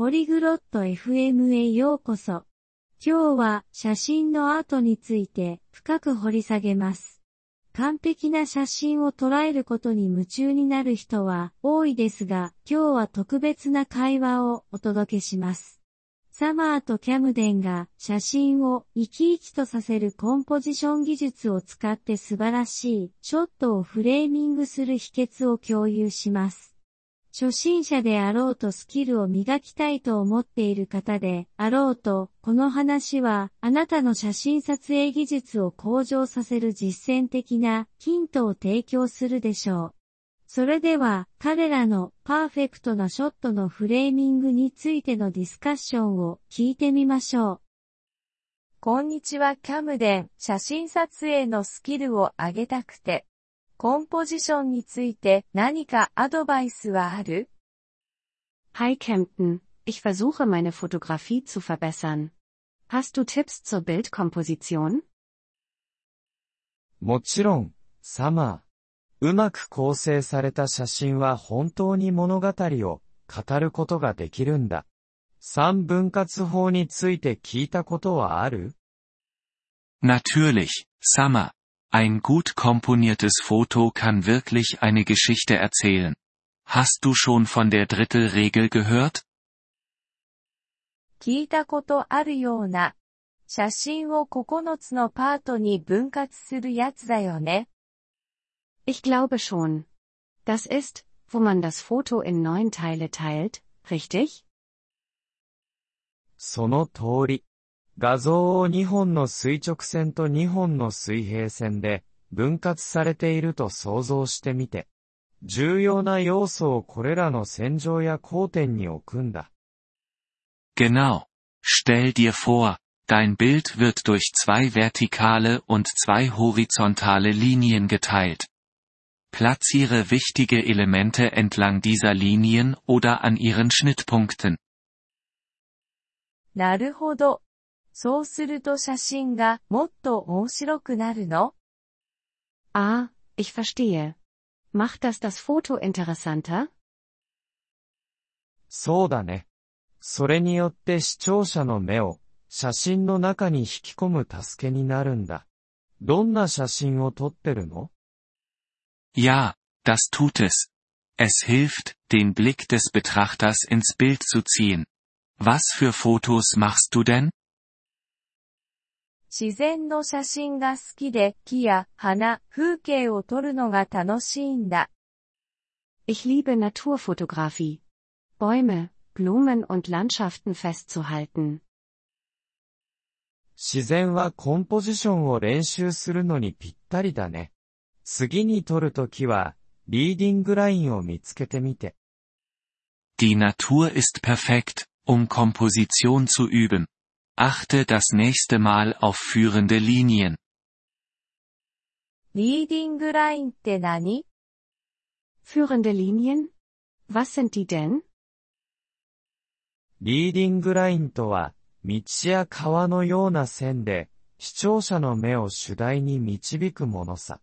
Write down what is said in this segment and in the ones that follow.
ポリグロット FM へようこそ。今日は写真のアートについて深く掘り下げます。完璧な写真を捉えることに夢中になる人は多いですが、今日は特別な会話をお届けします。サマーとキャムデンが写真を生き生きとさせるコンポジション技術を使って素晴らしいショットをフレーミングする秘訣を共有します。初心者であろうとスキルを磨きたいと思っている方であろうと、この話はあなたの写真撮影技術を向上させる実践的なヒントを提供するでしょう。それでは、彼らのパーフェクトなショットのフレーミングについてのディスカッションを聞いてみましょう。こんにちは、キャムデン。写真撮影のスキルを上げたくて、コンポジションについて何かアドバイスはある Hi Camden, ich versuche meine Fotografie zu verbessern. Hast du Tipps zur Bildkomposition? もちろん、サマー。うまく構成された写真は本当に物語を語ることができるんだ。三分割法について聞いたことはある Natürlich, Summer. Ein gut komponiertes Foto kann wirklich eine Geschichte erzählen. Hast du schon von der Drittelregel gehört? 聞いたことあるような。写真を9つのパートに分割するやつだよね。Ich glaube schon. Das ist, wo man das Foto in neun Teile teilt, richtig? その通り。 画像を2本の垂直線と2本の水平線で分割されていると想像してみて。重要な要素をこれらの線上や交点に置くんだ。Genau. Stell dir vor, dein Bild wird durch zwei vertikale und zwei horizontale Linien geteilt. Platziere wichtige Elemente entlang dieser Linien oder an ihren Schnittpunkten. なるほど。そうすると写真がもっと面白くなるの Ah, ich verstehe. Macht das das Foto interessanter? そうだね。それによって視聴者の目を写真の中に引き込む助けになるんだ。どんな写真を撮ってるの Ja, das tut es. Es hilft, den Blick des Betrachters ins Bild zu ziehen. Was für Fotos machst du denn? 自然の写真が好きで木や花、風景を撮るのが楽しいんだ。Ich liebe Naturfotografie. Bäume, Blumen und Landschaften festzuhalten. 自然はコンポジションを練習するのにぴったりだね。次に撮るときは、リーディングラインを見つけてみて。Die Natur ist perfekt, um Komposition zu üben. Achte das nächste Mal auf führende Linien. リーディングラインって何 Führende Linien? Was sind die denn? リーディングラインとは、道や川のような線で、視聴者の目を主題に導くものさ。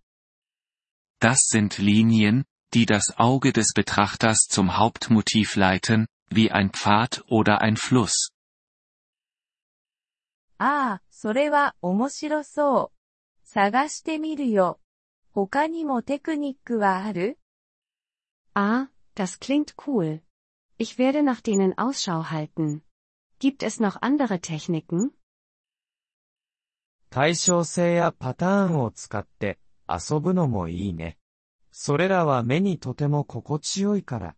Das sind Linien, die das Auge des Betrachters zum Hauptmotiv leiten, wie ein Pfad oder ein Fluss. ああ、それは面白そう。探してみるよ。他にもテクニックはある Ah, das klingt cool. Ich werde nach denen Ausschau halten. Gibt es noch andere Techniken? 対称性やパターンを使って遊ぶのもいいね。それらは目にとても心地よいから。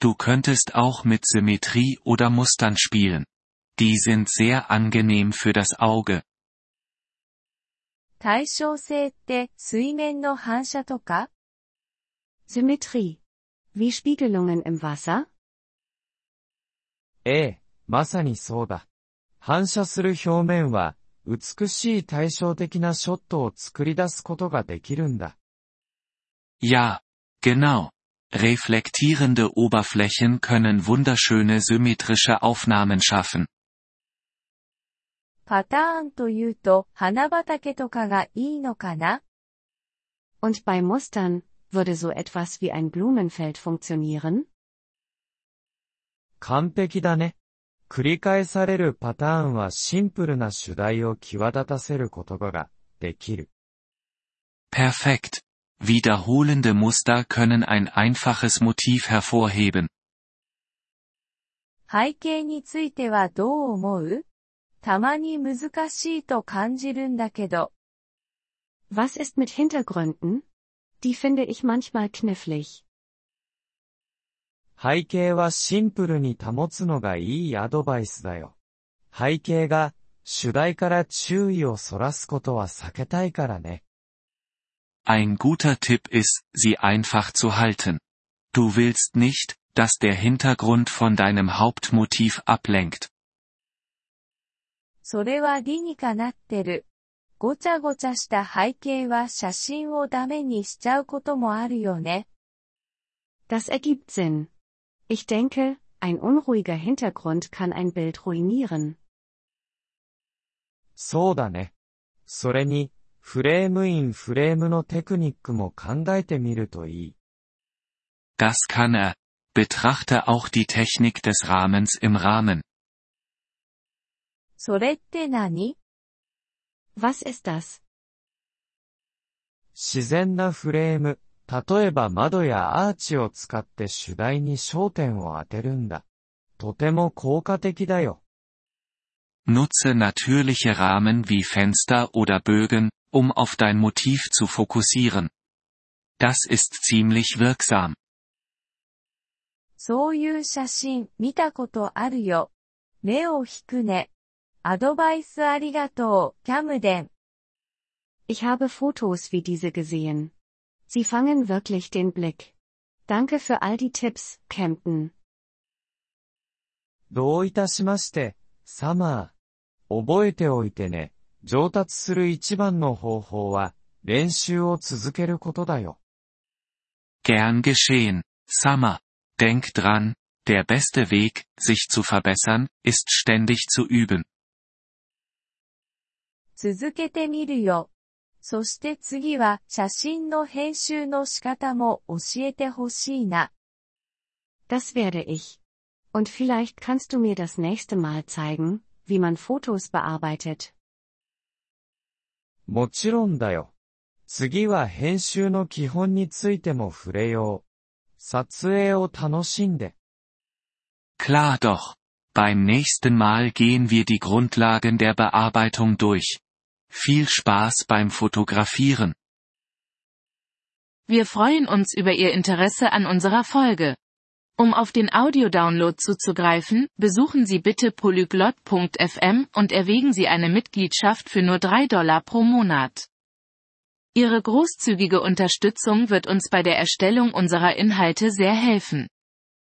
Du könntest auch mit Symmetrie oder Mustern spielen. Die sind sehr angenehm für das Auge. 対称性って水面の反射とか Symmetrie. Wie Spiegelungen im Wasser? ええ、まさにそうだ。反射する表面は美しい対照的なショットを作り出すことができるんだ。Ja, genau. Reflektierende Oberflächen können wunderschöne symmetrische Aufnahmen schaffen. パターンというと花畑とかがいいのかな Und bei Mustern, würde so etwas wie ein Blumenfeld funktionieren? 完璧だね。繰り返されるパターンはシンプルな主題を際立たせることができる。Perfekt. Wiederholende Muster können ein einfaches Motiv hervorheben. 背景についてはどう思うたまに難しいと感じるんだけど。Was ist mit Hintergründen? Die finde ich manchmal knifflig. 背景はシンプルに保つのがいいアドバイスだよ。背景が主題から注意をそらすことは避けたいからね。Ein guter Tipp ist, sie einfach zu halten. Du willst nicht, dass der Hintergrund von deinem Hauptmotiv ablenkt. それは理にかなってる。ごちゃごちゃした背景は写真をダメにしちゃうこともあるよね。Das ergibt Sinn. Ich denke, ein unruhiger Hintergrund kann ein Bild ruinieren. そうだね。それに、フレームインフレームのテクニックも考えてみるといい。Das kann er. Betrachte auch die Technik des Rahmens im Rahmen. それって何 Was ist das? 自然なフレーム、例えば窓やアーチを使って主題に焦点を当てるんだ。とても効果的だよ。Nutze natürliche Rahmen wie Fenster oder Bögen, um auf dein Motiv zu fokussieren. Das ist ziemlich wirksam. そういう写真見たことあるよ。目を引くね。アドバイスありがとう、キャムデン。Ich habe Fotos wie diese gesehen. Sie fangen wirklich den Blick. Danke für all die Tipps, Campton. どういたしまして、サマー。覚えておいてね。上達する一番の方法は、練習を続けることだよ。 Gern geschehen, Summer. Denk dran, der beste Weg, sich zu verbessern, ist ständig zu üben. 続けてみるよ。そして次は写真の編集の仕方も教えてほしいな。 Das werde ich. Und vielleicht kannst du mir das nächste Mal zeigen, wie man Fotos bearbeitet. もちろんだよ。次は編集の基本についても触れよう。撮影を楽しんで。 Klar doch. Beim nächsten Mal gehen wir die Grundlagen der Bearbeitung durch. Viel Spaß beim Fotografieren. Wir freuen uns über Ihr Interesse an unserer Folge. Um auf den Audiodownload zuzugreifen, besuchen Sie bitte polyglot.fm und erwägen Sie eine Mitgliedschaft für nur 3 Dollar pro Monat. Ihre großzügige Unterstützung wird uns bei der Erstellung unserer Inhalte sehr helfen.